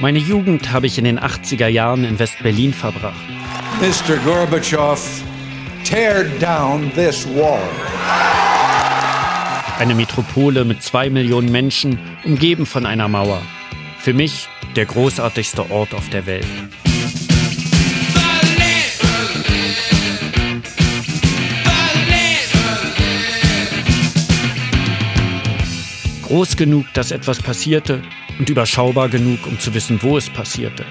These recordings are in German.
Meine Jugend habe ich in den 80er Jahren in West-Berlin verbracht. Mr. Gorbatschow, tear down this wall. Eine Metropole mit zwei Millionen Menschen, umgeben von einer Mauer. Für mich der großartigste Ort auf der Welt. Groß genug, dass etwas passierte und überschaubar genug, um zu wissen, wo es passierte.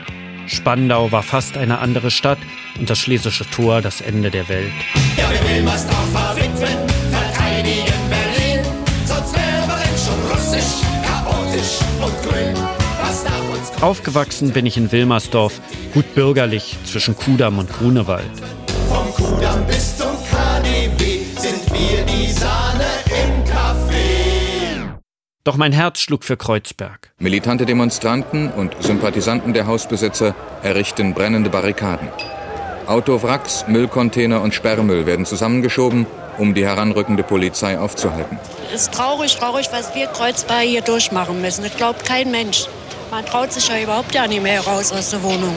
Spandau war fast eine andere Stadt und das Schlesische Tor das Ende der Welt. Ja, wir Wilmersdorf verwitwen, verteidigen Berlin, sonst wären wir schon russisch, chaotisch und grün. Aufgewachsen bin ich in Wilmersdorf, gut bürgerlich zwischen Kudamm und Grunewald. Vom Kudamm bis Doch mein Herz schlug für Kreuzberg. Militante Demonstranten und Sympathisanten der Hausbesitzer errichten brennende Barrikaden. Autowracks, Müllcontainer und Sperrmüll werden zusammengeschoben, um die heranrückende Polizei aufzuhalten. Es ist traurig, traurig, was wir Kreuzberg hier durchmachen müssen. Das glaubt kein Mensch. Man traut sich ja überhaupt ja nicht mehr raus aus der Wohnung.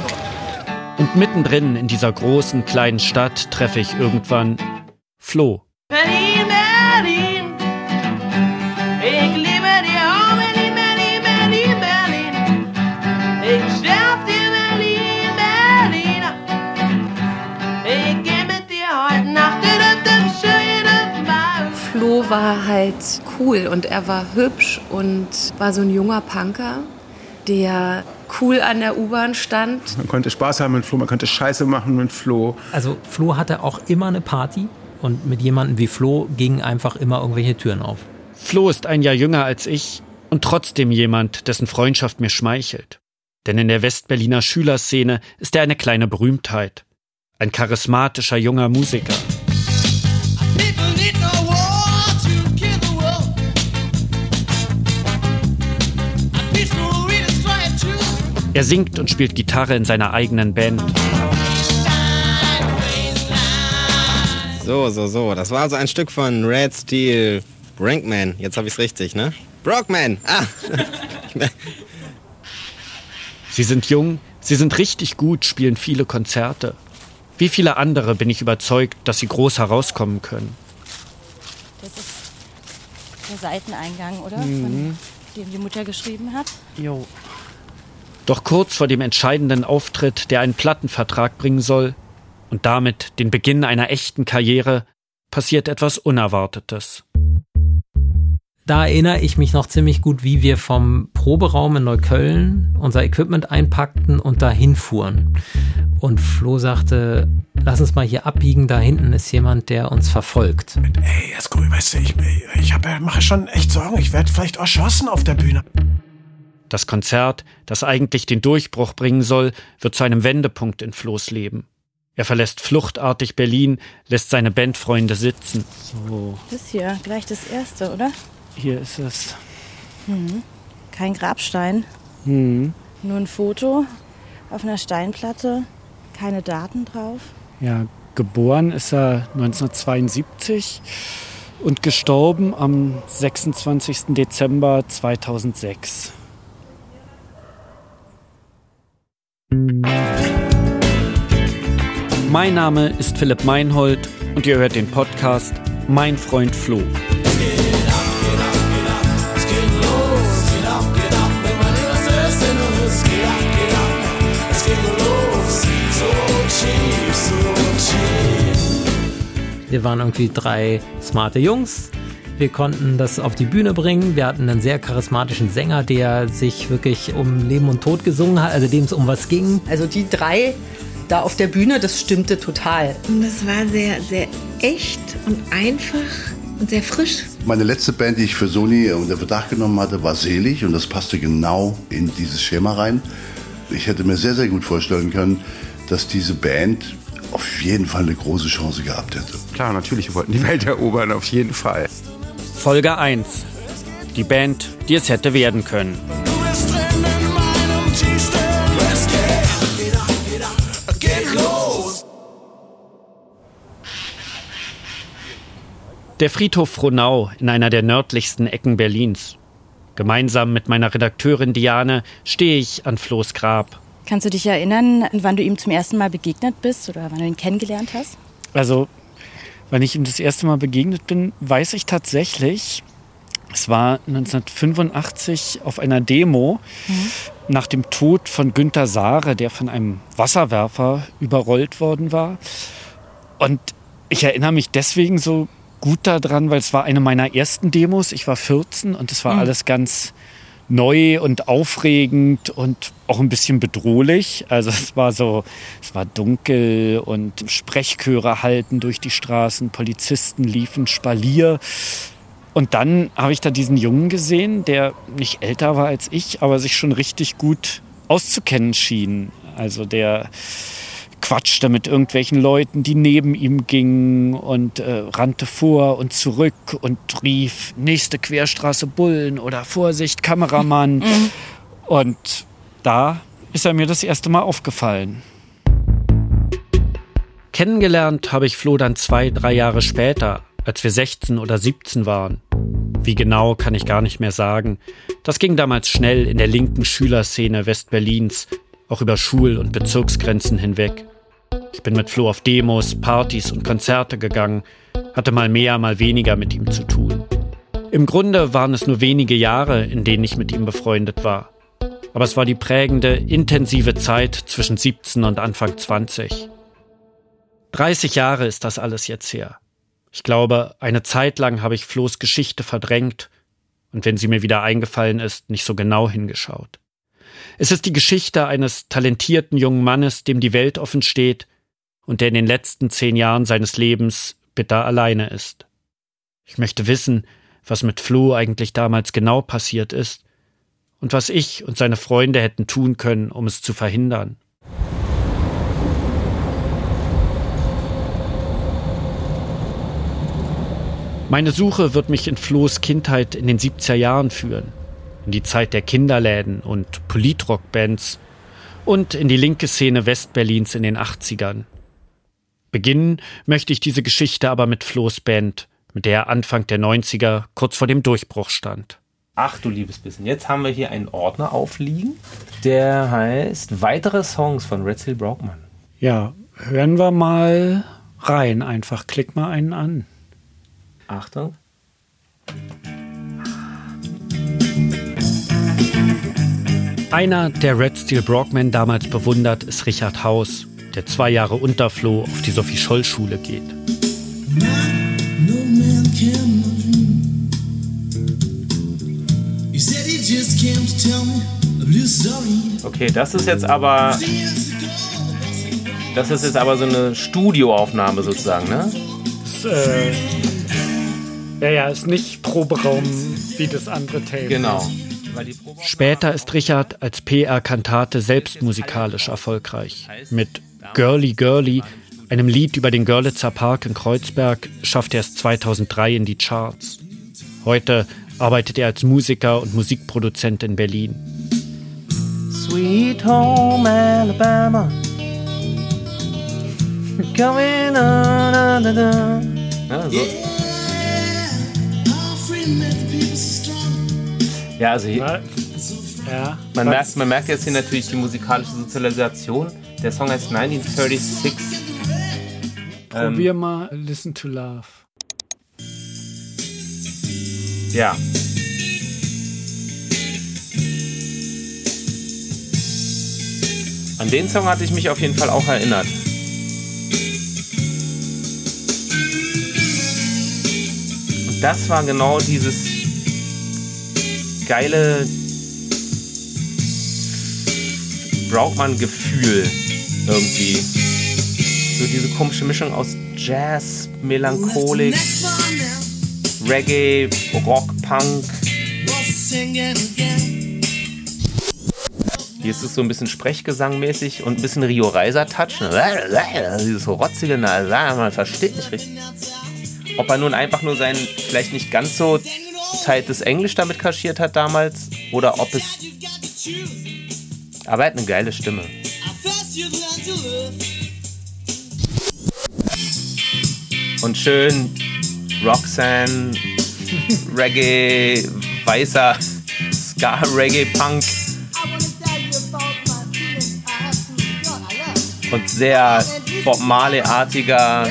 Und mittendrin in dieser großen, kleinen Stadt treffe ich irgendwann Flo. Berlin, Berlin. War halt cool und er war hübsch und war so ein junger Punker der cool an der U-Bahn stand. Man konnte Spaß haben mit Flo, man konnte Scheiße machen mit Flo. Also Flo hatte auch immer eine Party und mit jemandem wie Flo gingen einfach immer irgendwelche Türen auf. Flo ist ein Jahr jünger als ich und trotzdem jemand, dessen Freundschaft mir schmeichelt. Denn in der Westberliner Schülerszene ist er eine kleine Berühmtheit. Ein charismatischer junger Musiker. Er singt und spielt Gitarre in seiner eigenen Band. So, so, so. Das war also ein Stück von Red Steel Brankman. Jetzt habe ich es richtig, ne? Brockman. Ah. sie sind jung, sie sind richtig gut, spielen viele Konzerte. Wie viele andere bin ich überzeugt, dass sie groß herauskommen können. Das ist der Seiteneingang, oder? Mhm. Von dem die Mutter geschrieben hat. Jo. Doch kurz vor dem entscheidenden Auftritt, der einen Plattenvertrag bringen soll und damit den Beginn einer echten Karriere, passiert etwas Unerwartetes. Da erinnere ich mich noch ziemlich gut, wie wir vom Proberaum in Neukölln unser Equipment einpackten und dahin fuhren. Und Flo sagte, lass uns mal hier abbiegen, da hinten ist jemand, der uns verfolgt. Ey, Esko, weißt du, ich, ich hab, mache schon echt Sorgen, ich werde vielleicht erschossen auf der Bühne. Das Konzert, das eigentlich den Durchbruch bringen soll, wird zu einem Wendepunkt in Flo's Leben. Er verlässt fluchtartig Berlin, lässt seine Bandfreunde sitzen. So. Das hier, gleich das erste, oder? Hier ist es. Mhm. Kein Grabstein. Mhm. Nur ein Foto auf einer Steinplatte. Keine Daten drauf. Ja, geboren ist er 1972 und gestorben am 26. Dezember 2006. Mein Name ist Philipp Meinhold und ihr hört den Podcast Mein Freund Flo. Wir waren irgendwie drei smarte Jungs, wir konnten das auf die Bühne bringen. Wir hatten einen sehr charismatischen Sänger, der sich wirklich um Leben und Tod gesungen hat, also dem es um was ging. Also die drei da auf der Bühne, das stimmte total. Und es war sehr, sehr echt und einfach und sehr frisch. Meine letzte Band, die ich für Sony unter Verdacht genommen hatte, war Selig und das passte genau in dieses Schema rein. Ich hätte mir sehr, sehr gut vorstellen können, dass diese Band auf jeden Fall eine große Chance gehabt hätte. Klar, natürlich, wir wollten die Welt erobern, auf jeden Fall. Folge 1. Die Band, die es hätte werden können. Der Friedhof Frohnau in einer der nördlichsten Ecken Berlins. Gemeinsam mit meiner Redakteurin Diane stehe ich an Flo's Grab. Kannst du dich erinnern, wann du ihm zum ersten Mal begegnet bist oder wann du ihn kennengelernt hast? Also, wann ich ihm das erste Mal begegnet bin, weiß ich tatsächlich. Es war 1985 auf einer Demo mhm. nach dem Tod von Günter Sahre, der von einem Wasserwerfer überrollt worden war. Und ich erinnere mich deswegen so gut daran, weil es war eine meiner ersten Demos. Ich war 14 und es war mhm. alles ganz neu und aufregend und auch ein bisschen bedrohlich. Also es war so, es war dunkel und Sprechchöre halten durch die Straßen, Polizisten liefen Spalier. Und dann habe ich da diesen Jungen gesehen, der nicht älter war als ich, aber sich schon richtig gut auszukennen schien. Also der quatschte mit irgendwelchen Leuten, die neben ihm gingen und äh, rannte vor und zurück und rief nächste Querstraße Bullen oder Vorsicht Kameramann. Mhm. Und da ist er mir das erste Mal aufgefallen. Kennengelernt habe ich Flo dann zwei, drei Jahre später, als wir 16 oder 17 waren. Wie genau kann ich gar nicht mehr sagen. Das ging damals schnell in der linken Schülerszene Westberlins, auch über Schul- und Bezirksgrenzen hinweg. Ich bin mit Flo auf Demos, Partys und Konzerte gegangen, hatte mal mehr, mal weniger mit ihm zu tun. Im Grunde waren es nur wenige Jahre, in denen ich mit ihm befreundet war. Aber es war die prägende, intensive Zeit zwischen 17 und Anfang 20. 30 Jahre ist das alles jetzt her. Ich glaube, eine Zeit lang habe ich Flo's Geschichte verdrängt und wenn sie mir wieder eingefallen ist, nicht so genau hingeschaut. Es ist die Geschichte eines talentierten jungen Mannes, dem die Welt offen steht und der in den letzten zehn Jahren seines Lebens bitter alleine ist. Ich möchte wissen, was mit Flo eigentlich damals genau passiert ist und was ich und seine Freunde hätten tun können, um es zu verhindern. Meine Suche wird mich in Flohs Kindheit in den 70er Jahren führen, in die Zeit der Kinderläden und Politrockbands und in die linke Szene Westberlins in den 80ern. Beginnen möchte ich diese Geschichte aber mit Flohs Band, mit der er Anfang der 90er kurz vor dem Durchbruch stand. Ach du liebes Bisschen, jetzt haben wir hier einen Ordner aufliegen, der heißt Weitere Songs von Red Seal Brockman. Ja, hören wir mal rein, einfach klick mal einen an. Achtung. Einer, der Red Steel Brockman damals bewundert, ist Richard Haus, der zwei Jahre unter Flo auf die Sophie-Scholl-Schule geht. Okay, das ist jetzt aber. Das ist jetzt aber so eine Studioaufnahme sozusagen, ne? Das, äh ja, ja, ist nicht Proberaum wie das andere Tape. Genau. Später ist Richard als PR-Kantate selbst musikalisch erfolgreich. Mit Girly Girly, einem Lied über den Görlitzer Park in Kreuzberg, schafft er es 2003 in die Charts. Heute arbeitet er als Musiker und Musikproduzent in Berlin. Sweet Home Alabama. Coming on, on, on. Ja, so. Ja, also hier, ja. Man, merkt, man merkt jetzt hier natürlich die musikalische Sozialisation. Der Song heißt 1936. Probier ähm, mal Listen to Love. Ja. An den Song hatte ich mich auf jeden Fall auch erinnert. Und das war genau dieses geile Brautmann-Gefühl irgendwie. So diese komische Mischung aus Jazz, Melancholik, Reggae, Rock, Punk. Hier ist es so ein bisschen Sprechgesangmäßig und ein bisschen Rio Reiser Touch. Dieses rotzige, man versteht nicht richtig. Ob er nun einfach nur sein vielleicht nicht ganz so teiltes Englisch damit kaschiert hat damals oder ob es. Aber er hat eine geile Stimme. Und schön Roxanne, Reggae, weißer Ska, Reggae, Punk. Und sehr Bob Marley-artiger.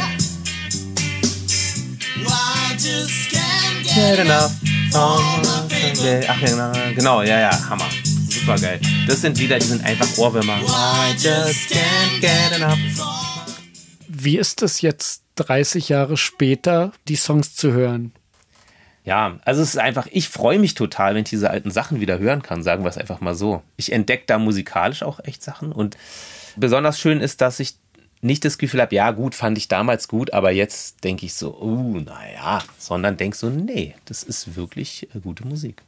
Ach ja, genau, ja, ja, Hammer. Super geil. Das sind Lieder, die sind einfach Ohrwürmer. Wie ist es jetzt 30 Jahre später, die Songs zu hören? Ja, also es ist einfach, ich freue mich total, wenn ich diese alten Sachen wieder hören kann, sagen wir es einfach mal so. Ich entdecke da musikalisch auch echt Sachen und besonders schön ist, dass ich nicht das Gefühl habe, ja gut, fand ich damals gut, aber jetzt denke ich so, uh, naja, sondern denkst so, nee, das ist wirklich äh, gute Musik.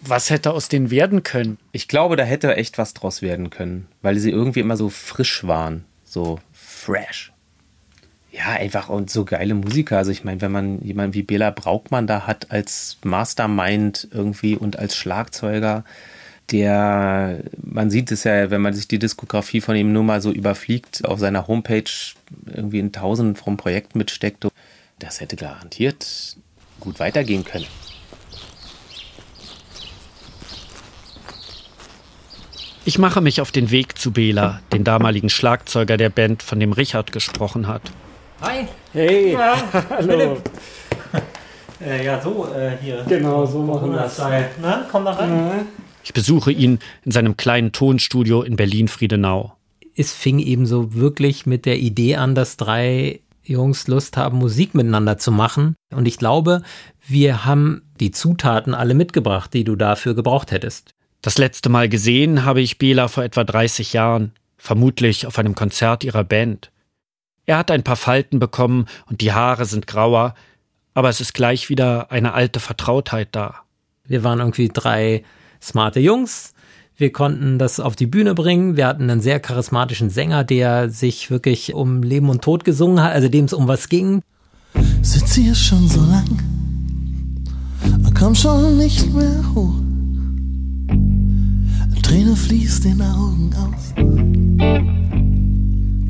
Was hätte aus denen werden können? Ich glaube, da hätte echt was draus werden können, weil sie irgendwie immer so frisch waren, so fresh. Ja, einfach und so geile Musiker. Also ich meine, wenn man jemanden wie Bela Braukmann da hat als Mastermind irgendwie und als Schlagzeuger, der, man sieht es ja, wenn man sich die Diskografie von ihm nur mal so überfliegt, auf seiner Homepage irgendwie in tausend vom Projekt mitsteckt, das hätte garantiert gut weitergehen können. Ich mache mich auf den Weg zu Bela, den damaligen Schlagzeuger der Band, von dem Richard gesprochen hat. Hi. Hey. Ja, Hallo. Äh, ja, so äh, hier. Genau, so machen wir das. Na, komm da rein. Ich besuche ihn in seinem kleinen Tonstudio in Berlin-Friedenau. Es fing eben so wirklich mit der Idee an, dass drei Jungs Lust haben, Musik miteinander zu machen. Und ich glaube, wir haben die Zutaten alle mitgebracht, die du dafür gebraucht hättest. Das letzte Mal gesehen habe ich Bela vor etwa 30 Jahren, vermutlich auf einem Konzert ihrer Band. Er hat ein paar Falten bekommen und die Haare sind grauer, aber es ist gleich wieder eine alte Vertrautheit da. Wir waren irgendwie drei smarte Jungs. Wir konnten das auf die Bühne bringen. Wir hatten einen sehr charismatischen Sänger, der sich wirklich um Leben und Tod gesungen hat, also dem es um was ging. Sitz hier schon so lang, komm schon nicht mehr hoch. Träne fließt den Augen aus.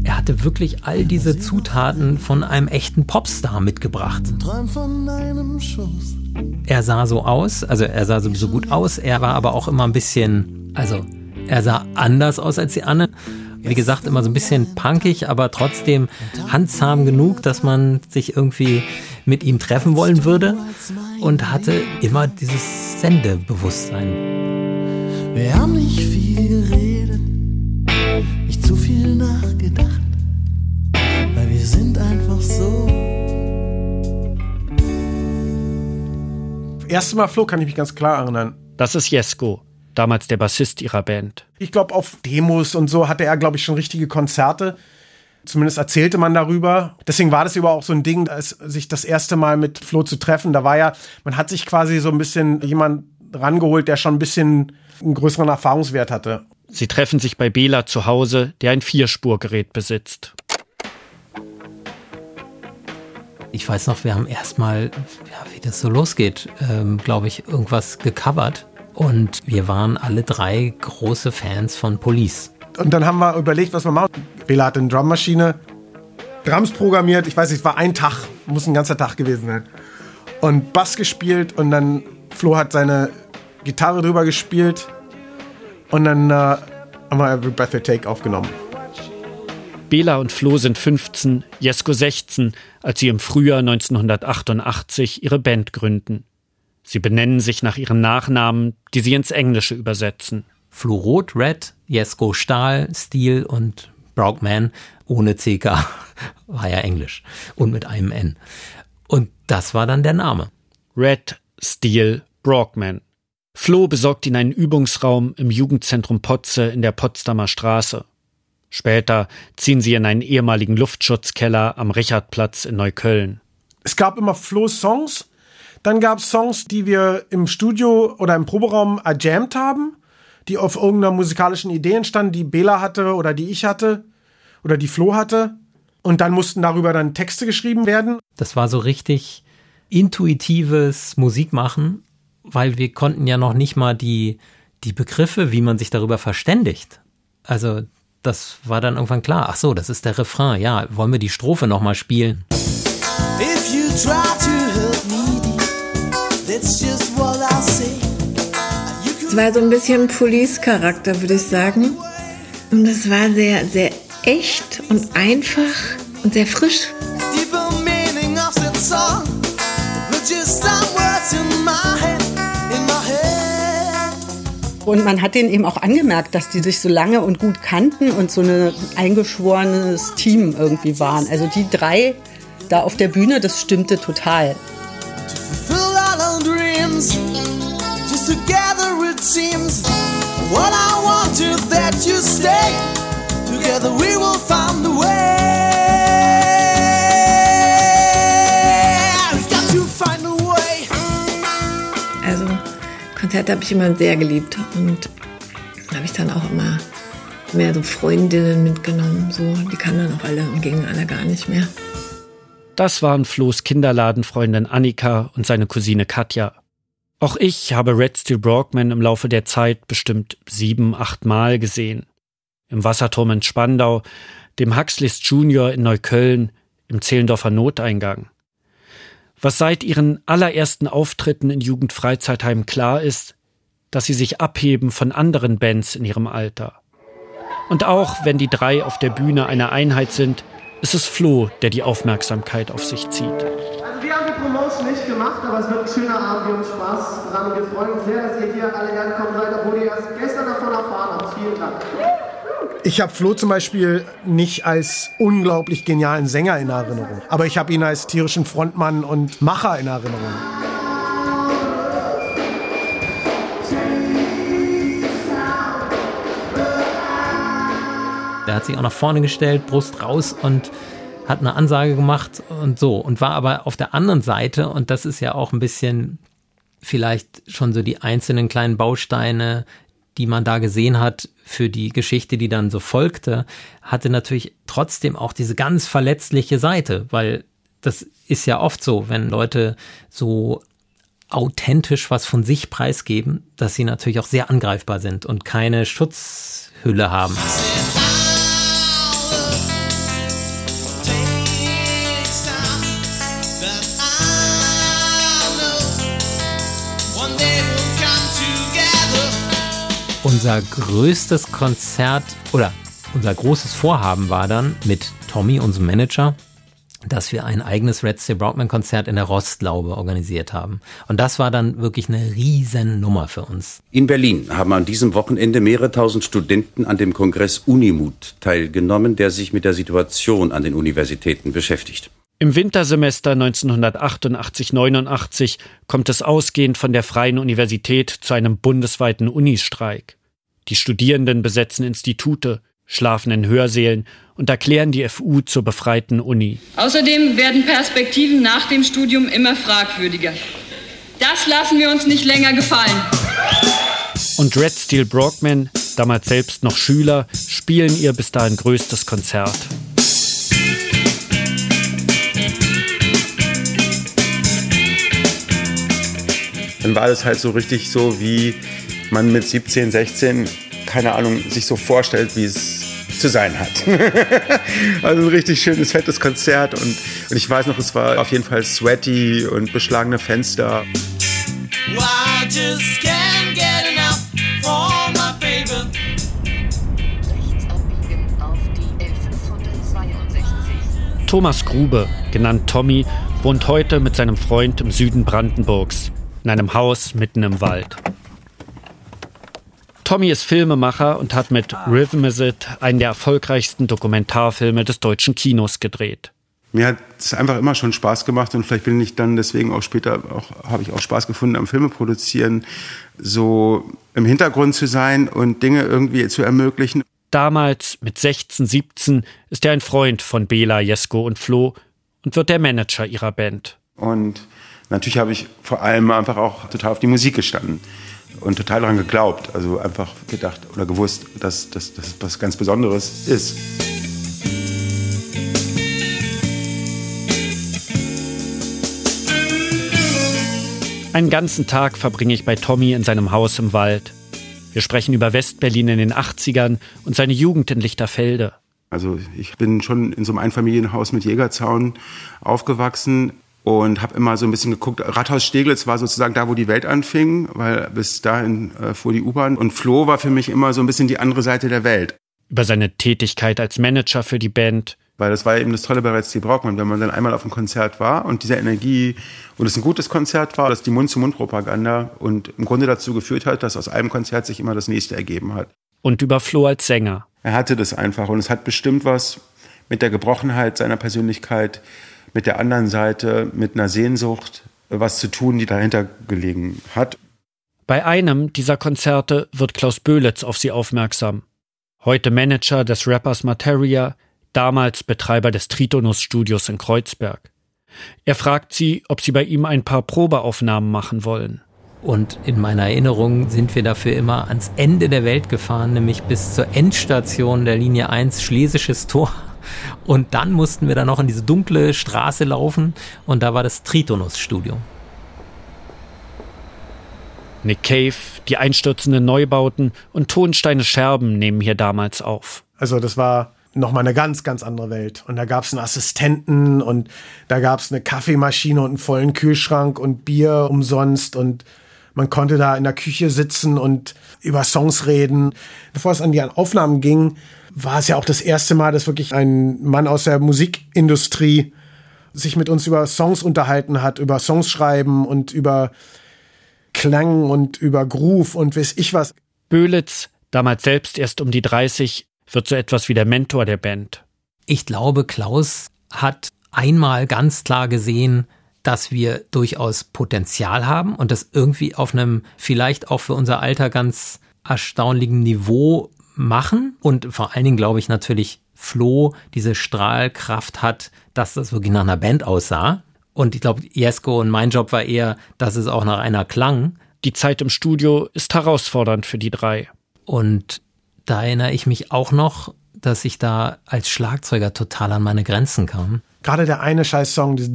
Er hatte wirklich all diese Zutaten von einem echten Popstar mitgebracht. Träum von deinem Schoß. Er sah so aus, also er sah sowieso gut aus, er war aber auch immer ein bisschen, also er sah anders aus als die anderen. Wie gesagt, immer so ein bisschen punkig, aber trotzdem handzahm genug, dass man sich irgendwie mit ihm treffen wollen würde und hatte immer dieses Sendebewusstsein. Wir haben nicht viel geredet, nicht zu viel nachgedacht, weil wir sind einfach so. Erstes Mal Flo kann ich mich ganz klar erinnern. Das ist Jesko, damals der Bassist ihrer Band. Ich glaube, auf Demos und so hatte er, glaube ich, schon richtige Konzerte. Zumindest erzählte man darüber. Deswegen war das über auch so ein Ding, als sich das erste Mal mit Flo zu treffen. Da war ja, man hat sich quasi so ein bisschen jemand rangeholt, der schon ein bisschen einen größeren Erfahrungswert hatte. Sie treffen sich bei Bela zu Hause, der ein Vierspurgerät besitzt. Ich weiß noch, wir haben erstmal, ja, wie das so losgeht, ähm, glaube ich, irgendwas gecovert. Und wir waren alle drei große Fans von Police. Und dann haben wir überlegt, was wir machen. Bela hatte eine Drummaschine, Drums programmiert. Ich weiß nicht, es war ein Tag, muss ein ganzer Tag gewesen sein. Und Bass gespielt und dann Flo hat seine Gitarre drüber gespielt und dann äh, haben wir Every Breath You Take aufgenommen. Bela und Flo sind 15, Jesko 16, als sie im Frühjahr 1988 ihre Band gründen. Sie benennen sich nach ihren Nachnamen, die sie ins Englische übersetzen. Flo Rot, Red, Jesko Stahl, Steel und Brockman ohne CK. War ja Englisch. Und mit einem N. Und das war dann der Name. Red, Steel, Brockman. Flo besorgt ihnen einen Übungsraum im Jugendzentrum Potze in der Potsdamer Straße. Später ziehen sie in einen ehemaligen Luftschutzkeller am Richardplatz in Neukölln. Es gab immer Flo-Songs. Dann gab es Songs, die wir im Studio oder im Proberaum erjammt haben, die auf irgendeiner musikalischen Idee entstanden, die Bela hatte oder die ich hatte oder die Flo hatte. Und dann mussten darüber dann Texte geschrieben werden. Das war so richtig intuitives Musikmachen, weil wir konnten ja noch nicht mal die, die Begriffe, wie man sich darüber verständigt. Also das war dann irgendwann klar. Ach so, das ist der Refrain. Ja, wollen wir die Strophe nochmal spielen? If you try to hurt me, that's just what I say. war so ein bisschen Police-Charakter, würde ich sagen. Und das war sehr, sehr echt und einfach und sehr frisch. Und man hat denen eben auch angemerkt, dass die sich so lange und gut kannten und so ein eingeschworenes Team irgendwie waren. Also die drei da auf der Bühne, das stimmte total. Together we will find the way. Konzerte habe ich immer sehr geliebt und habe ich dann auch immer mehr so Freundinnen mitgenommen. So, die kamen dann auch alle und gingen alle gar nicht mehr. Das waren Flo's Kinderladenfreundin Annika und seine Cousine Katja. Auch ich habe Red Steel Brockman im Laufe der Zeit bestimmt sieben, acht Mal gesehen. Im Wasserturm in Spandau, dem Huxleys Junior in Neukölln, im Zehlendorfer Noteingang. Was seit ihren allerersten Auftritten in Jugendfreizeitheim klar ist, dass sie sich abheben von anderen Bands in ihrem Alter. Und auch wenn die drei auf der Bühne eine Einheit sind, ist es Flo, der die Aufmerksamkeit auf sich zieht. Also wir haben die Promotion nicht gemacht, aber es wird ein schöner Abend, wir haben Spaß dran. Wir freuen uns sehr, dass ihr hier alle hergekommen seid, obwohl ihr erst gestern davon erfahren habt. Vielen Dank. Ich habe Flo zum Beispiel nicht als unglaublich genialen Sänger in Erinnerung, aber ich habe ihn als tierischen Frontmann und Macher in Erinnerung. Der hat sich auch nach vorne gestellt, Brust raus und hat eine Ansage gemacht und so und war aber auf der anderen Seite und das ist ja auch ein bisschen vielleicht schon so die einzelnen kleinen Bausteine, die man da gesehen hat für die Geschichte, die dann so folgte, hatte natürlich trotzdem auch diese ganz verletzliche Seite, weil das ist ja oft so, wenn Leute so authentisch was von sich preisgeben, dass sie natürlich auch sehr angreifbar sind und keine Schutzhülle haben. Unser größtes Konzert oder unser großes Vorhaben war dann mit Tommy, unserem Manager, dass wir ein eigenes Red Steel Brockman Konzert in der Rostlaube organisiert haben. Und das war dann wirklich eine riesen Nummer für uns. In Berlin haben an diesem Wochenende mehrere tausend Studenten an dem Kongress Unimut teilgenommen, der sich mit der Situation an den Universitäten beschäftigt. Im Wintersemester 1988-89 kommt es ausgehend von der Freien Universität zu einem bundesweiten Unistreik. Die Studierenden besetzen Institute, schlafen in Hörsälen und erklären die FU zur befreiten Uni. Außerdem werden Perspektiven nach dem Studium immer fragwürdiger. Das lassen wir uns nicht länger gefallen. Und Red Steel Brockman, damals selbst noch Schüler, spielen ihr bis dahin größtes Konzert. Dann war das halt so richtig so wie man mit 17, 16, keine Ahnung, sich so vorstellt, wie es zu sein hat. also ein richtig schönes, fettes Konzert und, und ich weiß noch, es war auf jeden Fall sweaty und beschlagene Fenster. Thomas Grube, genannt Tommy, wohnt heute mit seinem Freund im Süden Brandenburgs, in einem Haus mitten im Wald. Tommy ist Filmemacher und hat mit Rhythm Is It einen der erfolgreichsten Dokumentarfilme des deutschen Kinos gedreht. Mir hat es einfach immer schon Spaß gemacht und vielleicht bin ich dann deswegen auch später auch habe ich auch Spaß gefunden am Filme produzieren, so im Hintergrund zu sein und Dinge irgendwie zu ermöglichen. Damals mit 16, 17 ist er ein Freund von Bela, Jesko und Flo und wird der Manager ihrer Band. Und natürlich habe ich vor allem einfach auch total auf die Musik gestanden und total daran geglaubt. Also einfach gedacht oder gewusst, dass das was ganz Besonderes ist. Einen ganzen Tag verbringe ich bei Tommy in seinem Haus im Wald. Wir sprechen über Westberlin in den 80ern und seine Jugend in Lichterfelde. Also ich bin schon in so einem Einfamilienhaus mit Jägerzaun aufgewachsen und habe immer so ein bisschen geguckt. Rathaus Steglitz war sozusagen da, wo die Welt anfing, weil bis dahin äh, fuhr die U-Bahn. Und Flo war für mich immer so ein bisschen die andere Seite der Welt. Über seine Tätigkeit als Manager für die Band. Weil das war ja eben das Tolle bei Red Steel Brockman, wenn man dann einmal auf einem Konzert war und diese Energie und es ein gutes Konzert war, dass die Mund-zu-Mund-Propaganda und im Grunde dazu geführt hat, dass aus einem Konzert sich immer das nächste ergeben hat. Und über Flo als Sänger. Er hatte das einfach und es hat bestimmt was mit der Gebrochenheit seiner Persönlichkeit, mit der anderen Seite, mit einer Sehnsucht, was zu tun, die dahinter gelegen hat. Bei einem dieser Konzerte wird Klaus Böhlitz auf sie aufmerksam. Heute Manager des Rappers Materia, damals Betreiber des Tritonus-Studios in Kreuzberg. Er fragt sie, ob sie bei ihm ein paar Probeaufnahmen machen wollen. Und in meiner Erinnerung sind wir dafür immer ans Ende der Welt gefahren, nämlich bis zur Endstation der Linie 1 Schlesisches Tor. Und dann mussten wir da noch in diese dunkle Straße laufen und da war das Tritonus-Studio. Nick Cave, die einstürzenden Neubauten und Tonsteine Scherben nehmen hier damals auf. Also das war nochmal eine ganz, ganz andere Welt. Und da gab es einen Assistenten und da gab es eine Kaffeemaschine und einen vollen Kühlschrank und Bier umsonst und man konnte da in der Küche sitzen und über Songs reden. Bevor es an die Aufnahmen ging, war es ja auch das erste Mal, dass wirklich ein Mann aus der Musikindustrie sich mit uns über Songs unterhalten hat, über Songs schreiben und über Klang und über Groove und weiß ich was. Böhlitz, damals selbst erst um die 30, wird so etwas wie der Mentor der Band. Ich glaube, Klaus hat einmal ganz klar gesehen, dass wir durchaus Potenzial haben und das irgendwie auf einem vielleicht auch für unser Alter ganz erstaunlichen Niveau machen. Und vor allen Dingen glaube ich natürlich, Flo diese Strahlkraft hat, dass das wirklich nach einer Band aussah. Und ich glaube, Jesko und mein Job war eher, dass es auch nach einer klang. Die Zeit im Studio ist herausfordernd für die drei. Und da erinnere ich mich auch noch, dass ich da als Schlagzeuger total an meine Grenzen kam. Gerade der eine Scheiß-Song, diese,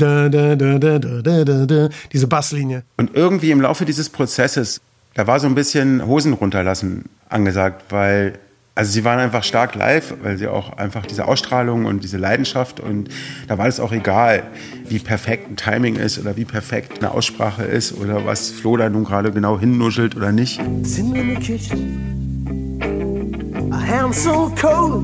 diese Basslinie. Und irgendwie im Laufe dieses Prozesses, da war so ein bisschen Hosen runterlassen angesagt, weil also sie waren einfach stark live, weil sie auch einfach diese Ausstrahlung und diese Leidenschaft und da war es auch egal, wie perfekt ein Timing ist oder wie perfekt eine Aussprache ist oder was Flo da nun gerade genau hinnuschelt oder nicht. Sitting in the kitchen, a hand so cold.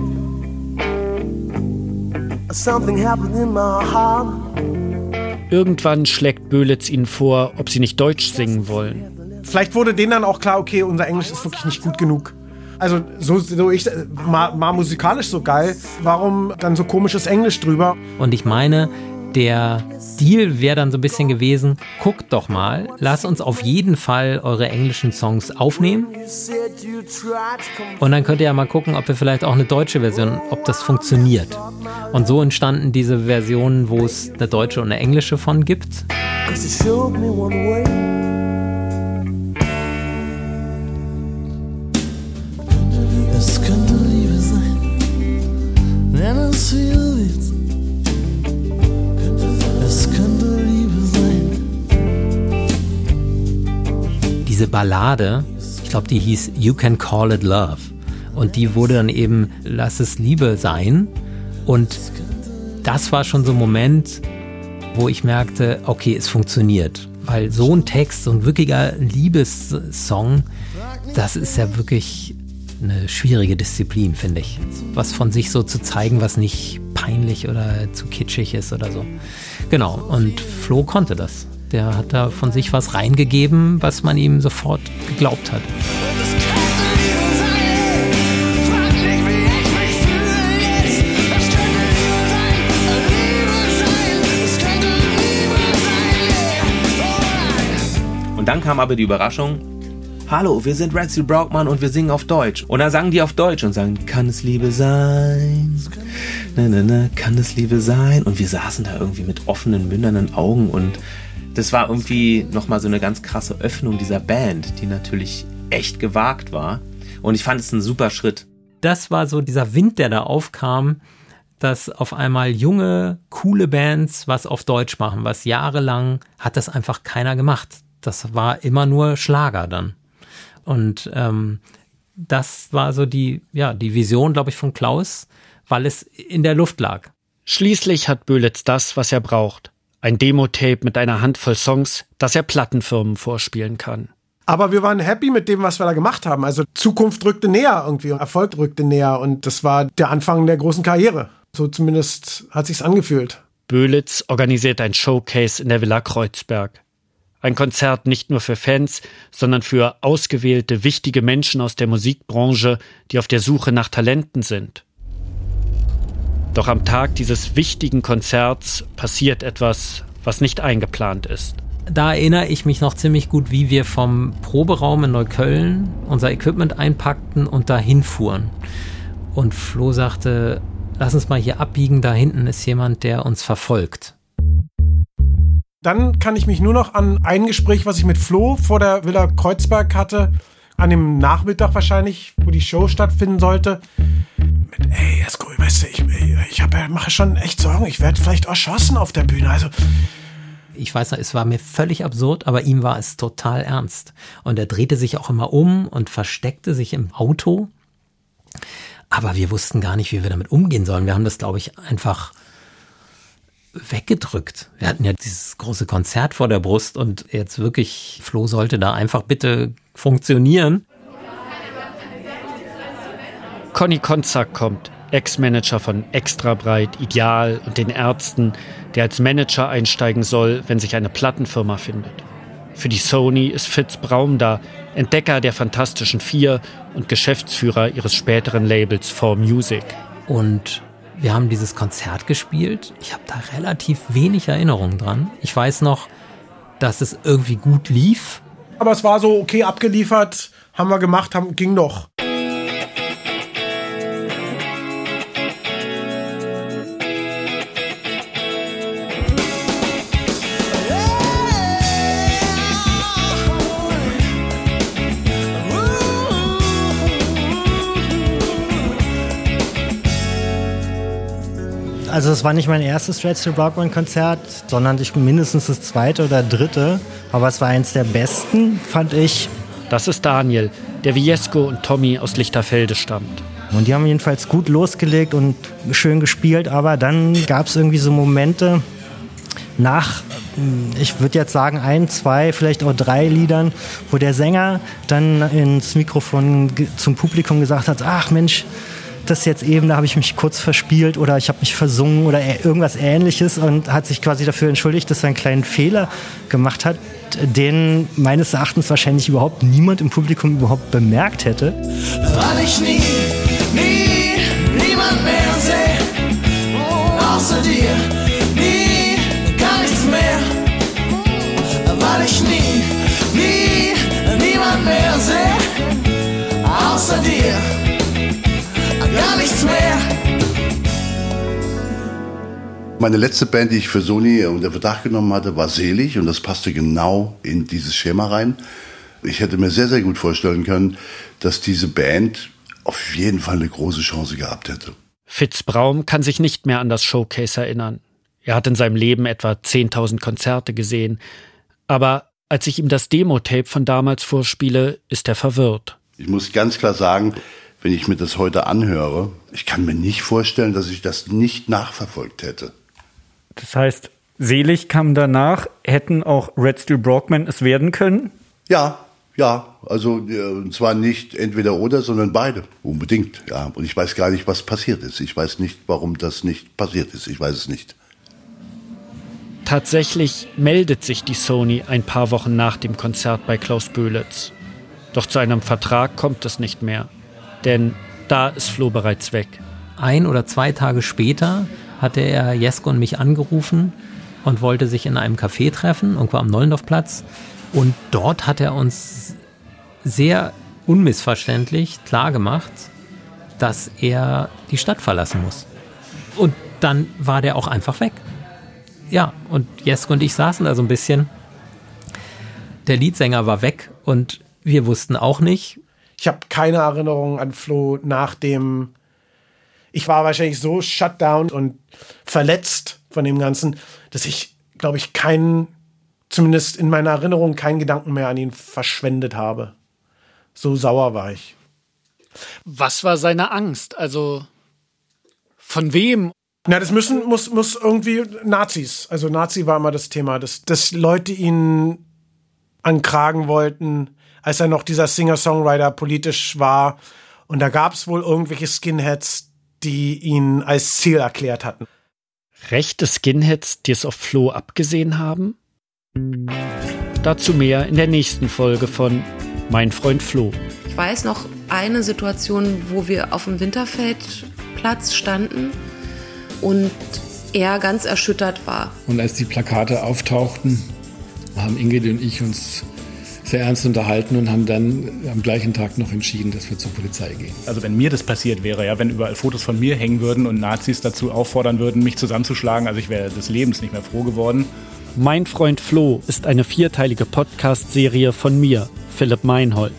Irgendwann schlägt Böhlitz ihnen vor, ob sie nicht Deutsch singen wollen. Vielleicht wurde denen dann auch klar, okay, unser Englisch ist wirklich nicht gut genug. Also so, so ich mal, mal musikalisch so geil, warum dann so komisches Englisch drüber? Und ich meine, der Deal wäre dann so ein bisschen gewesen, guckt doch mal, lasst uns auf jeden Fall eure englischen Songs aufnehmen. Und dann könnt ihr ja mal gucken, ob wir vielleicht auch eine deutsche Version, ob das funktioniert. Und so entstanden diese Versionen, wo es eine deutsche und eine englische von gibt. Es Diese Ballade, ich glaube, die hieß You Can Call It Love. Und die wurde dann eben Lass es Liebe sein. Und das war schon so ein Moment, wo ich merkte, okay, es funktioniert. Weil so ein Text, so ein wirklicher Liebessong, das ist ja wirklich eine schwierige Disziplin, finde ich. Was von sich so zu zeigen, was nicht peinlich oder zu kitschig ist oder so. Genau, und Flo konnte das. Der hat da von sich was reingegeben, was man ihm sofort geglaubt hat. Und dann kam aber die Überraschung, Hallo, wir sind Red Steel Brockman und wir singen auf Deutsch. Und dann sagen die auf Deutsch und sagen, kann es Liebe sein? Ne, ne, ne, kann es Liebe sein? Und wir saßen da irgendwie mit offenen, mündernden Augen und das war irgendwie nochmal so eine ganz krasse Öffnung dieser Band, die natürlich echt gewagt war. Und ich fand es ein super Schritt. Das war so dieser Wind, der da aufkam, dass auf einmal junge, coole Bands was auf Deutsch machen, was jahrelang hat das einfach keiner gemacht. Das war immer nur Schlager dann. Und ähm, das war so die, ja, die Vision, glaube ich, von Klaus, weil es in der Luft lag. Schließlich hat Böhlitz das, was er braucht. Ein Demo-Tape mit einer Handvoll Songs, das er Plattenfirmen vorspielen kann. Aber wir waren happy mit dem, was wir da gemacht haben. Also Zukunft rückte näher irgendwie, Erfolg rückte näher und das war der Anfang der großen Karriere. So zumindest hat sich's angefühlt. Böhlitz organisiert ein Showcase in der Villa Kreuzberg. Ein Konzert nicht nur für Fans, sondern für ausgewählte wichtige Menschen aus der Musikbranche, die auf der Suche nach Talenten sind. Doch am Tag dieses wichtigen Konzerts passiert etwas, was nicht eingeplant ist. Da erinnere ich mich noch ziemlich gut, wie wir vom Proberaum in Neukölln unser Equipment einpackten und dahin fuhren. Und Flo sagte, lass uns mal hier abbiegen, da hinten ist jemand, der uns verfolgt. Dann kann ich mich nur noch an ein Gespräch, was ich mit Flo vor der Villa Kreuzberg hatte, an dem Nachmittag wahrscheinlich, wo die Show stattfinden sollte. Mit, ey, Esko, weißt du, ich, ich hab, mache schon echt Sorgen, ich werde vielleicht erschossen auf der Bühne. Also ich weiß noch, es war mir völlig absurd, aber ihm war es total ernst. Und er drehte sich auch immer um und versteckte sich im Auto. Aber wir wussten gar nicht, wie wir damit umgehen sollen. Wir haben das, glaube ich, einfach weggedrückt. Wir hatten ja dieses große Konzert vor der Brust und jetzt wirklich, Flo sollte da einfach bitte funktionieren. Conny Konzak kommt, Ex-Manager von Extra Breit, Ideal und den Ärzten, der als Manager einsteigen soll, wenn sich eine Plattenfirma findet. Für die Sony ist Fitz Braum da, Entdecker der Fantastischen Vier und Geschäftsführer ihres späteren Labels 4Music. Und wir haben dieses Konzert gespielt. Ich habe da relativ wenig Erinnerung dran. Ich weiß noch, dass es irgendwie gut lief. Aber es war so okay abgeliefert, haben wir gemacht, haben, ging doch. Also es war nicht mein erstes Stretch Brockman Konzert, sondern ich mindestens das zweite oder dritte. Aber es war eins der besten, fand ich. Das ist Daniel, der wie Jesko und Tommy aus Lichterfelde stammt. Und die haben jedenfalls gut losgelegt und schön gespielt, aber dann gab es irgendwie so Momente nach, ich würde jetzt sagen, ein, zwei, vielleicht auch drei Liedern, wo der Sänger dann ins Mikrofon zum Publikum gesagt hat, ach Mensch, das jetzt eben, da habe ich mich kurz verspielt oder ich habe mich versungen oder irgendwas ähnliches und hat sich quasi dafür entschuldigt, dass er einen kleinen Fehler gemacht hat, den meines Erachtens wahrscheinlich überhaupt niemand im Publikum überhaupt bemerkt hätte. Weil ich nie, nie, niemand mehr sehe, außer dir, Meine letzte Band, die ich für Sony unter Verdacht genommen hatte, war Selig und das passte genau in dieses Schema rein. Ich hätte mir sehr, sehr gut vorstellen können, dass diese Band auf jeden Fall eine große Chance gehabt hätte. Fitz Braum kann sich nicht mehr an das Showcase erinnern. Er hat in seinem Leben etwa 10.000 Konzerte gesehen. Aber als ich ihm das Demo-Tape von damals vorspiele, ist er verwirrt. Ich muss ganz klar sagen, wenn ich mir das heute anhöre, ich kann mir nicht vorstellen, dass ich das nicht nachverfolgt hätte. Das heißt, Selig kam danach, hätten auch Red Steel Brockman es werden können? Ja, ja, also und zwar nicht entweder oder, sondern beide. Unbedingt, ja. Und ich weiß gar nicht, was passiert ist. Ich weiß nicht, warum das nicht passiert ist. Ich weiß es nicht. Tatsächlich meldet sich die Sony ein paar Wochen nach dem Konzert bei Klaus Böhlitz. Doch zu einem Vertrag kommt es nicht mehr denn da ist Flo bereits weg. Ein oder zwei Tage später hatte er Jesko und mich angerufen und wollte sich in einem Café treffen, irgendwo am Nollendorfplatz. Und dort hat er uns sehr unmissverständlich klargemacht, dass er die Stadt verlassen muss. Und dann war der auch einfach weg. Ja, und Jesko und ich saßen da so ein bisschen. Der Leadsänger war weg und wir wussten auch nicht, ich habe keine Erinnerung an Flo nach dem. Ich war wahrscheinlich so shut down und verletzt von dem Ganzen, dass ich, glaube ich, keinen, zumindest in meiner Erinnerung, keinen Gedanken mehr an ihn verschwendet habe. So sauer war ich. Was war seine Angst? Also von wem? Na, das müssen, muss, muss irgendwie Nazis. Also Nazi war immer das Thema, dass, dass Leute ihn ankragen wollten, als er noch dieser Singer-Songwriter politisch war. Und da gab es wohl irgendwelche Skinheads, die ihn als Ziel erklärt hatten. Rechte Skinheads, die es auf Flo abgesehen haben? Dazu mehr in der nächsten Folge von Mein Freund Flo. Ich weiß noch eine Situation, wo wir auf dem Winterfeldplatz standen und er ganz erschüttert war. Und als die Plakate auftauchten, haben Ingrid und ich uns sehr ernst unterhalten und haben dann am gleichen Tag noch entschieden, dass wir zur Polizei gehen. Also wenn mir das passiert wäre, ja, wenn überall Fotos von mir hängen würden und Nazis dazu auffordern würden, mich zusammenzuschlagen, also ich wäre des Lebens nicht mehr froh geworden. Mein Freund Flo ist eine vierteilige Podcast-Serie von mir, Philipp Meinhold.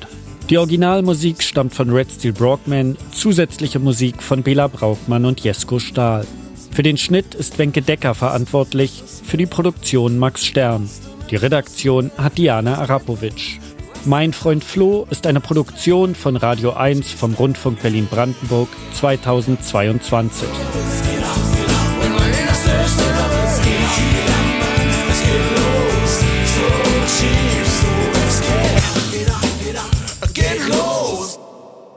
Die Originalmusik stammt von Red Steel Brockman, zusätzliche Musik von Bela Brauchmann und Jesko Stahl. Für den Schnitt ist Wenke Decker verantwortlich, für die Produktion Max Stern. Die Redaktion hat Diana Arapovic. Mein Freund Flo ist eine Produktion von Radio 1 vom Rundfunk Berlin-Brandenburg 2022.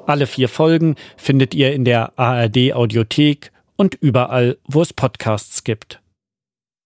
Alle vier Folgen findet ihr in der ARD Audiothek und überall, wo es Podcasts gibt.